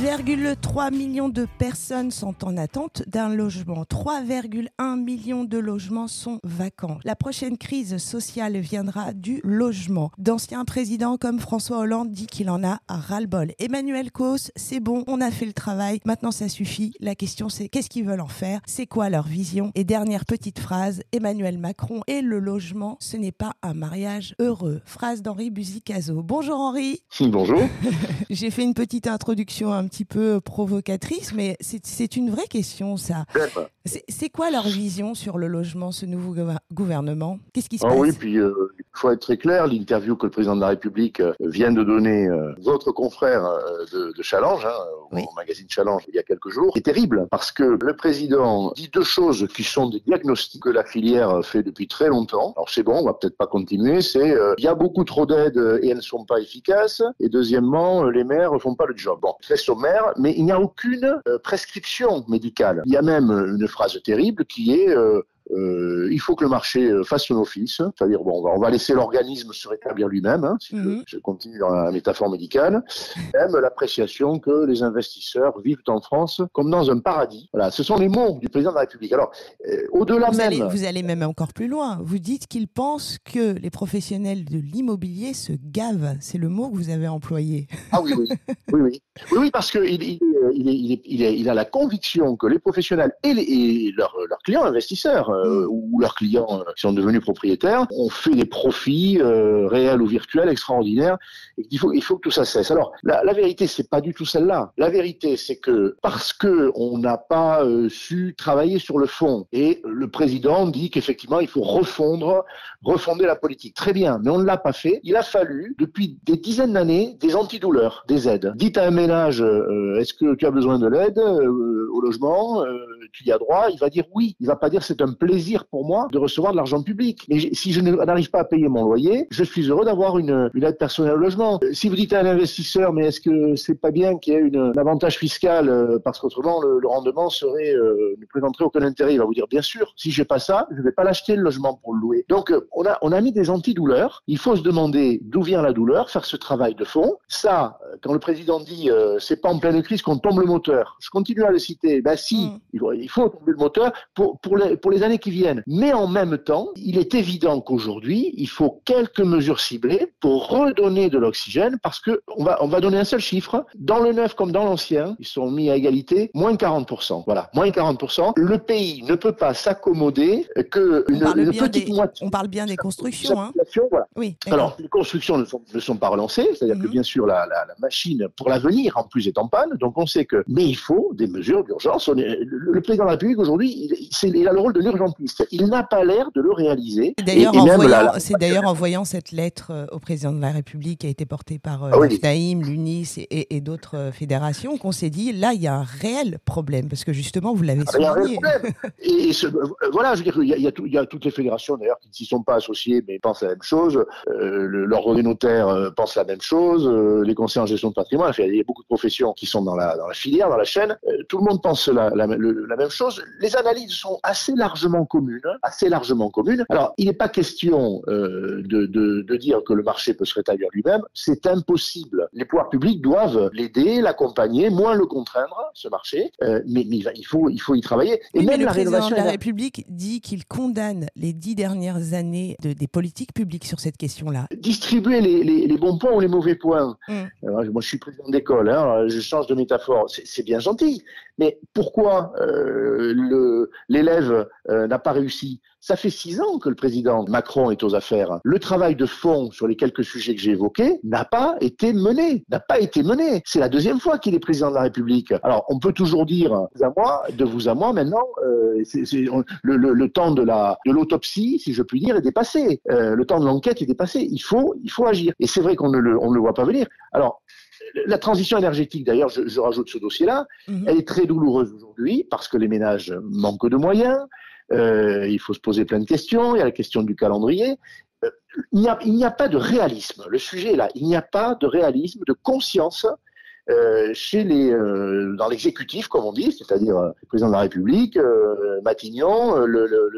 8,3 millions de personnes sont en attente d'un logement. 3,1 millions de logements sont vacants. La prochaine crise sociale viendra du logement. D'anciens présidents comme François Hollande dit qu'il en a à ras-le-bol. Emmanuel Cos, c'est bon, on a fait le travail, maintenant ça suffit. La question c'est qu'est-ce qu'ils veulent en faire? C'est quoi leur vision? Et dernière petite phrase, Emmanuel Macron et le logement, ce n'est pas un mariage heureux. Phrase d'Henri Buzicazo. Bonjour Henri. Bonjour. J'ai fait une petite introduction un petit peu provocatrice, mais c'est une vraie question, ça. C'est quoi leur vision sur le logement, ce nouveau gouvernement? Qu'est-ce qui se ah passe? Oui, puis euh, faut être très clair, l'interview que le président de la République euh, vient de donner, euh, votre confrère de, de, Challenge, hein, au magazine Challenge, il y a quelques jours, est terrible, parce que le président dit deux choses qui sont des diagnostics que la filière fait depuis très longtemps. Alors c'est bon, on va peut-être pas continuer, c'est il y a beaucoup trop d'aides et elles ne sont pas efficaces, et deuxièmement, les maires ne font pas le job. Bon, très sommaire, mais il n'y a aucune prescription médicale. Il y a même une phrase terrible qui est euh, euh, il faut que le marché euh, fasse son office, c'est-à-dire bon, on va, on va laisser l'organisme se rétablir lui-même, hein, si mhm. je, continue dans la métaphore médicale, même l'appréciation que les investisseurs vivent en France comme dans un paradis. Voilà, ce sont les mots du président de la République. Alors, euh, au-delà même... Allez, vous allez même encore plus loin. Vous dites qu'il pense que les professionnels de l'immobilier se gavent. C'est le mot que vous avez employé. Ah oui, oui. oui, oui. oui, oui parce qu'il il, il, il, il, il a la conviction que les professionnels et, les, et leurs, leurs clients investisseurs euh, ou leurs clients euh, qui sont devenus propriétaires ont fait des profits euh, réels ou virtuels extraordinaires et qu'il faut, il faut que tout ça cesse. Alors, la, la vérité, c'est pas du tout celle-là. La vérité, c'est que parce que on n'a pas su travailler sur le fond et le président dit qu'effectivement, il faut refondre, refonder la politique. Très bien, mais on ne l'a pas fait. Il a fallu, depuis des dizaines d'années, des antidouleurs, des aides. Dites à un ménage, est-ce que tu as besoin de l'aide au logement Tu y as droit Il va dire oui. Il va pas dire c'est un plaisir pour moi de recevoir de l'argent public. Mais si je n'arrive pas à payer mon loyer, je suis heureux d'avoir une, une, aide personnelle au logement. Euh, si vous dites à un investisseur, mais est-ce que c'est pas bien qu'il y ait une, un avantage fiscal euh, parce qu'autrement le, le, rendement serait euh, ne présenterait aucun intérêt, il va vous dire bien sûr. Si j'ai pas ça, je vais pas l'acheter le logement pour le louer. Donc on a on a mis des antidouleurs. Il faut se demander d'où vient la douleur, faire ce travail de fond. Ça, quand le président dit c'est pas en pleine crise qu'on tombe le moteur, je continue à le citer. Ben si, mm. il, faut, tomber le moteur pour pour les pour les années qui viennent. Mais en même temps, il est évident qu'aujourd'hui, il faut quelques mesures ciblées pour redonner de l'oxygène parce que on va, on va donner un seul chiffre. Dans le neuf comme dans l'ancien, ils sont mis à égalité, moins 40%. Voilà, moins 40%. Le pays ne peut pas s'accommoder que une, petite moitié. On parle bien des constructions. Hein. Voilà. Oui, Alors, les constructions ne sont, ne sont pas relancées, c'est-à-dire que mhm. bien sûr, la, la, la machine pour l'avenir, en plus, est en panne. Donc, on sait que, mais il faut des mesures d'urgence. Le, le, président de la République, aujourd'hui, il, il, a le rôle de Il n'a pas l'air de le réaliser. D'ailleurs, en, voyant, d'ailleurs en voyant cette lettre euh, au président de la République qui a été portée par euh, ah l'UNIS et, et d'autres euh, fédérations qu'on s'est dit, là, il y a un réel problème, parce que justement, vous l'avez souligné. Il y a un réel problème. et, voilà, je veux dire, il y, a, il, y a tout, il y a, toutes les fédérations, d'ailleurs, qui ne s'y sont pas associées, mais pensent la même chose. Euh, L'ordre des notaires pense la même chose. les conseillers en gestion de patrimoine, il y a beaucoup de professions qui sont dans la, dans la filière, dans la chaîne. tout le monde pense la, la, la même chose. Les analyses sont assez largement communes assez largement commune. Alors, il n'est pas question euh, de, de, de, dire que le marché peut se rétablir lui-même. C'est impossible. Les pouvoirs publics doivent l'aider, l'accompagner, moins le contraindre, ce marché. Euh, mais, mais, il, faut, il faut y travailler. Et même le la président de la République dit qu'il condamne les dix dernières années de, des politiques publiques sur cette question-là. Distribuer les, les, les, bons points ou les mauvais points. Alors, moi, je suis président d'école, hein, je change de métaphore. C'est bien gentil. Mais pourquoi euh, l'élève euh, n'a pas réussi? Ça fait six ans que le président Macron est aux affaires. Le travail de fond sur les quelques sujets que j'ai évoqués n'a pas été mené. N'a pas été mené. C'est la deuxième fois qu'il est président de la République. Alors, on peut toujours dire à moi, de vous à moi, maintenant, euh, c le, le, le, temps de la de l'autopsie, si je puis dire, est dépassé. Euh, le temps de l'enquête est dépassé. Il faut, il faut agir. Et c'est vrai qu'on ne le, ne le voit pas venir. Alors, la transition énergétique, d'ailleurs, je, je, rajoute ce dossier-là, mhm. elle est très douloureuse aujourd'hui parce que les ménages manquent de moyens. Euh, il faut se poser plein de questions. Il y a la question du calendrier. Euh, il n'y a, a, pas de réalisme. Le sujet est là. Il n'y a pas de réalisme, de conscience euh, chez les, euh, dans l'exécutif, comme on dit, c'est-à-dire euh, le président de la République, Matignon, le, le,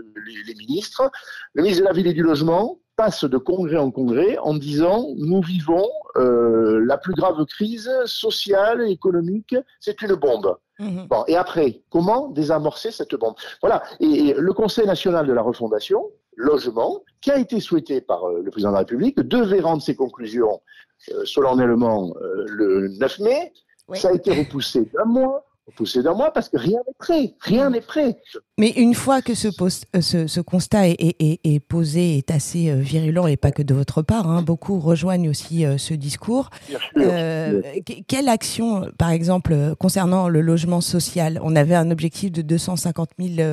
les ministres, le ministre de la Ville et du Logement, passe de congrès en congrès en disant nous vivons euh, la plus grave crise sociale et économique, c'est une bombe. Mhm. Bon, et après, comment désamorcer cette bombe? Voilà. Et, le Conseil national de la refondation, logement, qui a été souhaité par euh, le président de la République, devait rendre ses conclusions euh, solennellement le 9 mai. Ça a été repoussé d'un mois pousser d'un mois parce que rien n'est prêt. Rien n'est prêt. Mais une fois que ce, post, euh, ce, ce constat est, est, est, posé, est assez euh, virulent, et pas que de votre part, hein, beaucoup rejoignent aussi euh, ce discours. Euh, quelle action, par exemple, concernant le logement social? On avait un objectif de 250 000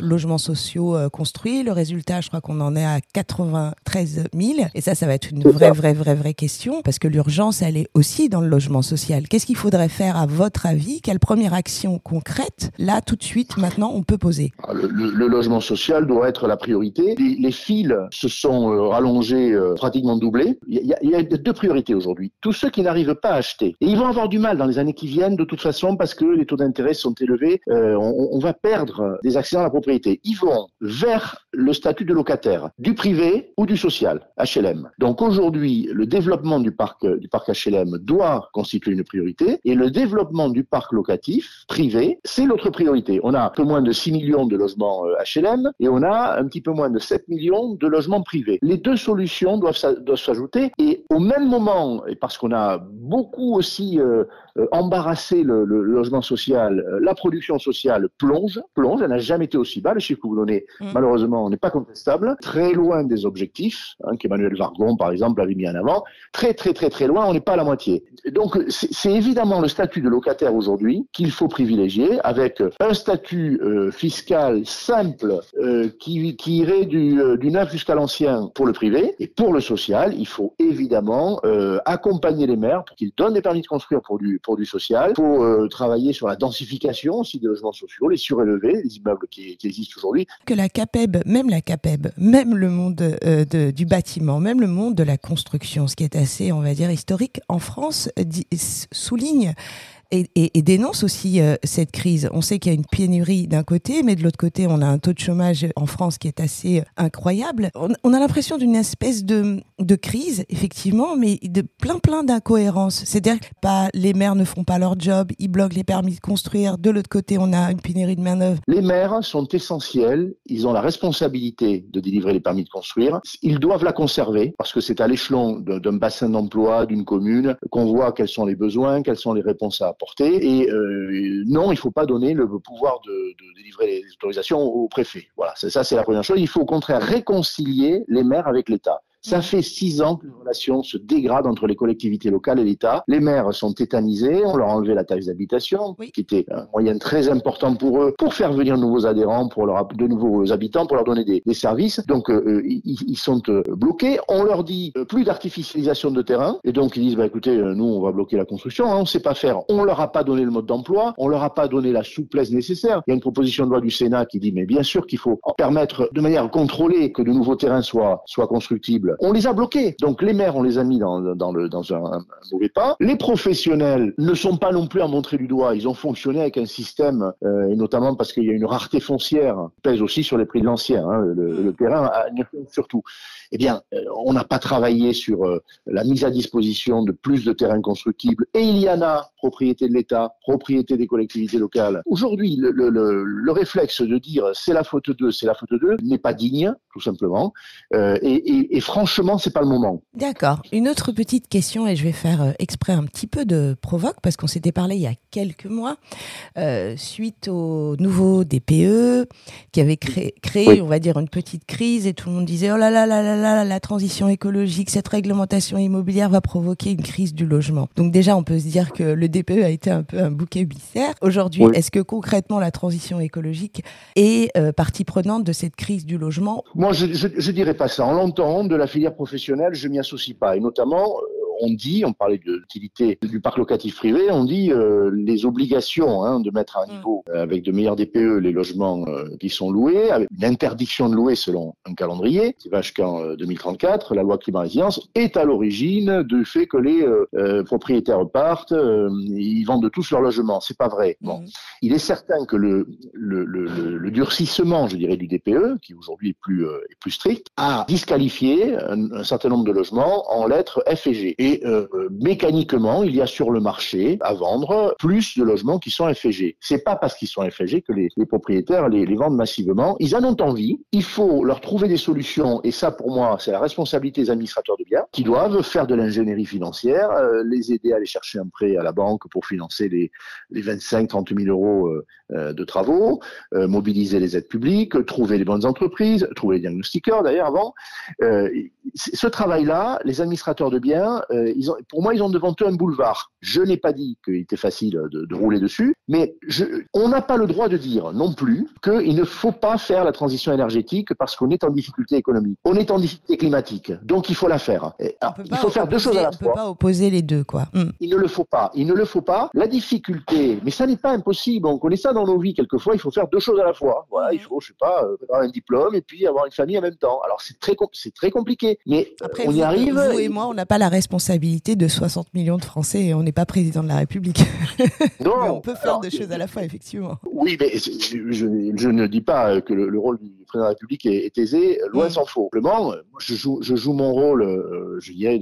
logements sociaux construits. Le résultat, je crois qu'on en est à 93 000. Et ça, ça va être une vraie, vraie, vraie, vraie question, parce que l'urgence, elle est aussi dans le logement social. Qu'est-ce qu'il faudrait faire, à votre avis? Quelle première action concrète, là, tout de suite, maintenant, on peut poser ah, le, logement social doit être la priorité. Les, fils se sont euh, rallongés, euh, pratiquement doublés. Il y, a, deux priorités aujourd'hui. Tous ceux qui n'arrivent pas à acheter, et ils vont avoir du mal dans les années qui viennent, de toute façon, parce que les taux d'intérêt sont élevés, euh, on, va perdre des accès à la propriété. Ils vont vers le statut de locataire, du privé ou du social, HLM. Donc aujourd'hui, le développement du parc, du parc HLM doit constituer une priorité, et le développement du parc locatif privé, c'est l'autre priorité. On a un peu moins de 6 millions de logements HLM euh, et on a un petit peu moins de 7 millions de logements privés. Les deux solutions doivent, s'ajouter et au même moment, et parce qu'on a beaucoup aussi euh, euh, embarrassé le, logement social, la production sociale plonge, plonge, elle n'a jamais été aussi bas. Le chiffre que vous donnez, mm. malheureusement, n'est pas contestable, très loin des objectifs, hein, qu'Emmanuel Vargon, par exemple, avait mis en avant, très très très très loin, on n'est pas à la moitié. Donc c'est évidemment le statut de locataire aujourd'hui qu'il il faut privilégier avec un statut euh, fiscal simple euh, qui, qui, irait du, euh, du neuf jusqu'à l'ancien pour le privé et pour le social, il faut évidemment accompagner les maires pour qu'ils donnent des permis de construire pour du, pour du social, pour travailler sur la densification aussi des logements sociaux, les surélevés, les immeubles qui, qui existent aujourd'hui. Que la CAPEB, même la CAPEB, même le monde de, du bâtiment, même le monde de la construction, ce qui est assez, on va dire, historique en France, souligne et, dénonce aussi euh, cette crise. On sait qu'il y a une pénurie d'un côté, mais de l'autre côté, on a un taux de chômage en France qui est assez euh, incroyable. On, a l'impression d'une espèce de, crise, effectivement, mais de plein plein d'incohérences. C'est-à-dire que les maires ne font pas leur job, ils bloquent les permis de construire. De l'autre côté, on a une pénurie de main-d'œuvre. Les maires sont essentiels. Ils ont la responsabilité de délivrer les permis de construire. Ils doivent la conserver parce que c'est à l'échelon d'un bassin d'emploi d'une commune qu'on voit quels sont les besoins, quelles sont les réponses à et euh, non, il ne faut pas donner le pouvoir de, délivrer les autorisations au préfet. Voilà, ça c'est la première chose. Il faut au contraire réconcilier les maires avec l'État. Ça fait six ans que les relations se dégradent entre les collectivités locales et l'État. Les maires sont tétanisés, on leur a enlevé la taxe d'habitation, qui était un moyen très important pour eux, pour faire venir de nouveaux adhérents, pour leur de nouveaux habitants, pour leur donner des, des services. Donc euh, euh, ils, ils, sont euh, bloqués. On leur dit plus d'artificialisation de terrain, et donc ils disent bah écoutez, nous on va bloquer la construction, hein, on ne sait pas faire. On leur a pas donné le mode d'emploi, on leur a pas donné la souplesse nécessaire. Il y a une proposition de loi du Sénat qui dit mais bien sûr qu'il faut permettre de manière contrôlée que de nouveaux terrains soient soient constructibles on les a bloqués. Donc les maires, on les a mis dans, dans, le, dans un, mauvais pas. Les professionnels ne sont pas non plus à montrer du doigt. Ils ont fonctionné avec un système, euh, et notamment parce qu'il y a une rareté foncière, qui pèse aussi sur les prix de l'ancien. Hein, le, le, terrain surtout eh bien, euh, on n'a pas travaillé sur euh, la mise à disposition de plus de terrains constructibles. Et il y en a, propriété de l'État, propriété des collectivités locales. Aujourd'hui, le, le, le, réflexe de dire c'est la faute d'eux, c'est la faute d'eux, n'est pas digne, tout simplement. Euh, et, et, et, franchement, c'est pas le moment. D'accord. Une autre petite question, et je vais faire euh, exprès un petit peu de provoque, parce qu'on s'était parlé il y a quelques mois, euh, suite au nouveau DPE, qui avait créé, créé on va dire, une petite crise, et tout le monde disait, oh là là là là la transition écologique, cette réglementation immobilière va provoquer une crise du logement. Donc déjà, on peut se dire que le DPE a été un peu un bouquet bissaire. Aujourd'hui, est-ce que concrètement la transition écologique est euh, partie prenante de cette crise du logement? Moi, je, je, dirais pas ça. En l'entend de la filière professionnelle, je m'y associe pas. Et notamment, euh, on dit, on parlait de l'utilité du parc locatif privé, on dit euh, les obligations hein, de mettre à un mm. niveau euh, avec de meilleurs DPE les logements qui sont loués, avec une interdiction de louer selon un calendrier, qui va jusqu'en 2034, la loi climat résilience est à l'origine du fait que les propriétaires partent, ils vendent tous leurs logements. C'est pas vrai. Bon, mm. il est certain que le, le, le, le, durcissement, je dirais, du DPE, qui aujourd'hui est plus est plus strict, a disqualifié un, un certain nombre de logements en lettres F et G. Et euh, mécaniquement, il y a sur le marché à vendre plus de logements qui sont F et G. C'est pas parce qu'ils sont F et G que les, propriétaires les, vendent massivement. Ils en ont envie. Il faut leur trouver des solutions. Et ça, pour moi, c'est la responsabilité des administrateurs de biens qui doivent faire de l'ingénierie financière, euh, les aider à aller chercher un prêt à la banque pour financer les, les 25, 30 000 euros euh, de travaux, mobiliser les aides publiques, trouver les bonnes entreprises, trouver les diagnostiqueurs d'ailleurs avant. ce travail-là, les administrateurs de biens, euh, ils ont, pour moi, ils ont devant eux un boulevard. Je n'ai pas dit qu'il était facile de, de, rouler dessus, mais je, on n'a pas le droit de dire non plus qu'il ne faut pas faire la transition énergétique parce qu'on est en difficulté économique, on est en difficulté climatique, donc il faut la faire. il faut faire deux choses à la fois. On ne peut pas opposer les deux, quoi. Hmm. Il ne le faut pas. Il ne le faut pas. La difficulté, mais ça n'est pas impossible. On connaît ça dans nos vies. Quelquefois, il faut faire deux choses à la fois. Voilà, il faut, je sais pas, euh, avoir un diplôme et puis avoir une famille en même temps. Alors c'est très, c'est très compliqué, mais Après, on y arrive. Vous et moi, on n'a pas la responsabilité de 60 millions de Français et on n'est pas président de la République. Non, mais on peut faire deux choses à la fois, effectivement. Oui, mais je, je, ne dis pas que le, rôle du président de la République est, aisé, loin mm. s'en faut. Simplement, je joue, je joue mon rôle, euh, je dirais,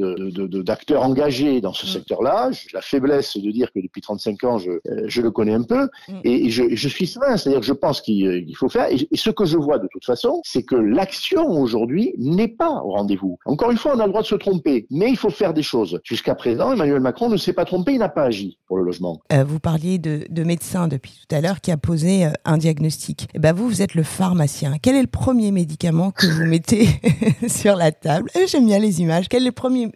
d'acteur engagé dans ce mm. secteur-là. J'ai la faiblesse de dire que depuis 35 ans, je, euh, je le connais un peu mm. et je, je suis serein, c'est-à-dire que je pense qu'il faut faire. Et, ce que je vois de toute façon, c'est que l'action aujourd'hui n'est pas au rendez-vous. Encore une fois, on a le droit de se tromper, mais il faut faire des choses. Jusqu'à présent, Emmanuel Macron ne s'est pas trompé, il n'a pas agi pour le logement. Euh, vous parliez de, de médecin depuis tout à l'heure qui a posé euh, un diagnostic. Et eh ben vous, vous êtes le pharmacien. Quel est le premier médicament que vous mettez sur la table eh, J'aime bien les images. Quel est le premier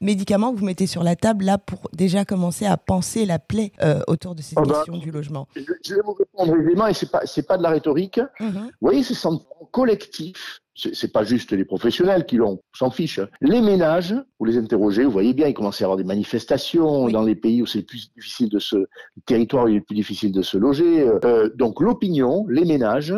médicament que vous mettez sur la table là pour déjà commencer à penser la plaie euh, autour de cette oh, bah, question du logement? Je, vais vous répondre évidemment, et c'est pas c'est pas de la rhétorique. Mm-hmm. Vous voyez, c'est sentiment collectif c'est pas juste les professionnels qui l'ont, s'en fiche. Les ménages, vous les interrogez, vous voyez bien, il commence à y avoir des manifestations dans les pays où c'est plus difficile de se, le territoire où il est plus difficile de se loger. Euh, donc l'opinion, les ménages,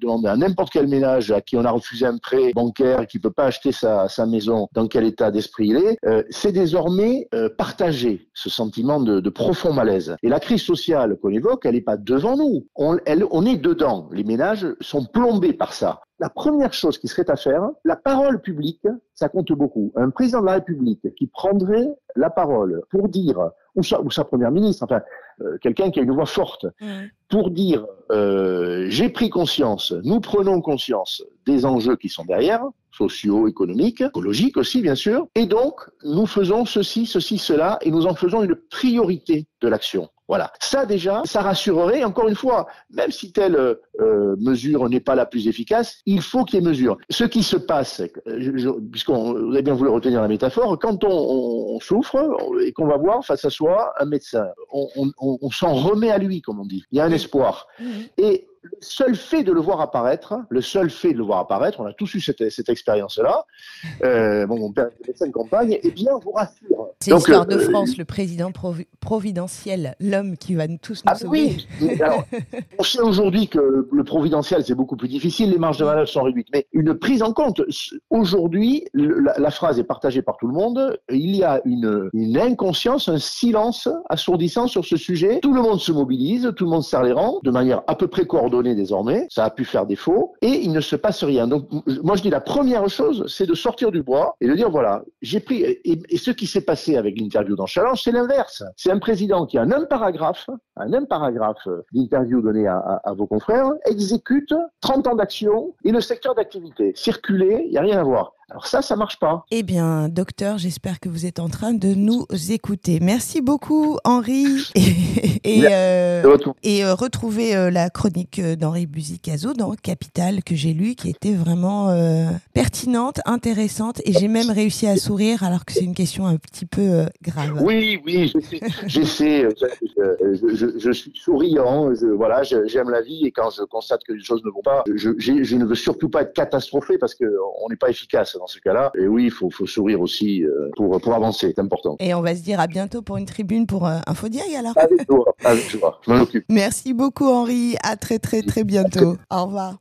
demander à n'importe quel ménage à qui on a refusé un prêt bancaire, qui peut pas acheter sa, sa maison, dans quel état d'esprit il est, euh, c'est désormais euh, partagé, ce sentiment de, de, profond malaise. Et la crise sociale qu'on évoque, elle n'est pas devant nous, on, elle, on est dedans. Les ménages sont plombés par ça la première chose qui serait à faire, la parole publique, ça compte beaucoup. Un président de la République qui prendrait la parole pour dire, ou sa, ou sa première ministre, enfin, euh, quelqu'un qui a une voix forte, mmh. pour dire, euh, j'ai pris conscience, nous prenons conscience des enjeux qui sont derrière, sociaux, économiques, écologiques aussi, bien sûr, et donc, nous faisons ceci, ceci, cela, et nous en faisons une priorité de l'action. Voilà. Ça déjà, ça rassurerait. Encore une fois, même si telle euh, mesure n'est pas la plus efficace, il faut qu'il y ait mesure. Ce qui se passe, puisqu'on vous avez bien voulu retenir la métaphore, quand on, souffre et qu'on va voir face à soi un médecin, on, s'en remet à lui, comme on dit. Il y a un espoir. Et le seul fait de le voir apparaître, le seul fait de le voir apparaître, on a tous eu cette, cette expérience-là. Euh, bon, mon père était médecin de campagne, eh bien, vous rassure. C'est l'histoire de euh, France, le président providentiel, l'homme qui va nous tous nous ah, sauver. Oui. Alors, on sait aujourd'hui que le providentiel, c'est beaucoup plus difficile, les marges de manœuvre sont réduites, mais une prise en compte. Aujourd'hui, la, la, phrase est partagée par tout le monde. Il y a une, une inconscience, un silence assourdissant sur ce sujet. Tout le monde se mobilise, tout le monde serre les rangs de manière à peu près coordonnée désormais, ça a pu faire défaut, et il ne se passe rien. Donc moi je dis la première chose, c'est de sortir du bois et de dire voilà, j'ai pris, et, ce qui s'est passé avec l'interview dans c'est l'inverse. C'est un président qui, en un paragraphe, un même paragraphe d'interview donné à, à, vos confrères, exécute 30 ans d'action et le secteur d'activité. Circuler, il n'y a rien à voir. Alors ça, ça marche pas. Eh bien, docteur, j'espère que vous êtes en train de nous écouter. Merci beaucoup, Henri. Et, euh, et, euh, retrouver euh, la chronique d'Henri Buzicazo dans Capital que j'ai lu, qui était vraiment pertinente, intéressante, et j'ai même réussi à sourire alors que c'est une question un petit peu grave. Oui, oui, j'essaie. Je, je, je, suis souriant. Je, voilà, j'aime la vie et quand je constate que les choses ne vont pas, je, je ne veux surtout pas être catastrophé parce qu'on n'est pas efficace dans ce cas-là. Et oui, il faut, faut sourire aussi euh, pour, pour avancer, c'est important. Et on va se dire à bientôt pour une tribune pour euh, Infodiag alors. Avec joie, avec joie, je m'en occupe. Merci beaucoup Henri, à très très très bientôt. Au revoir.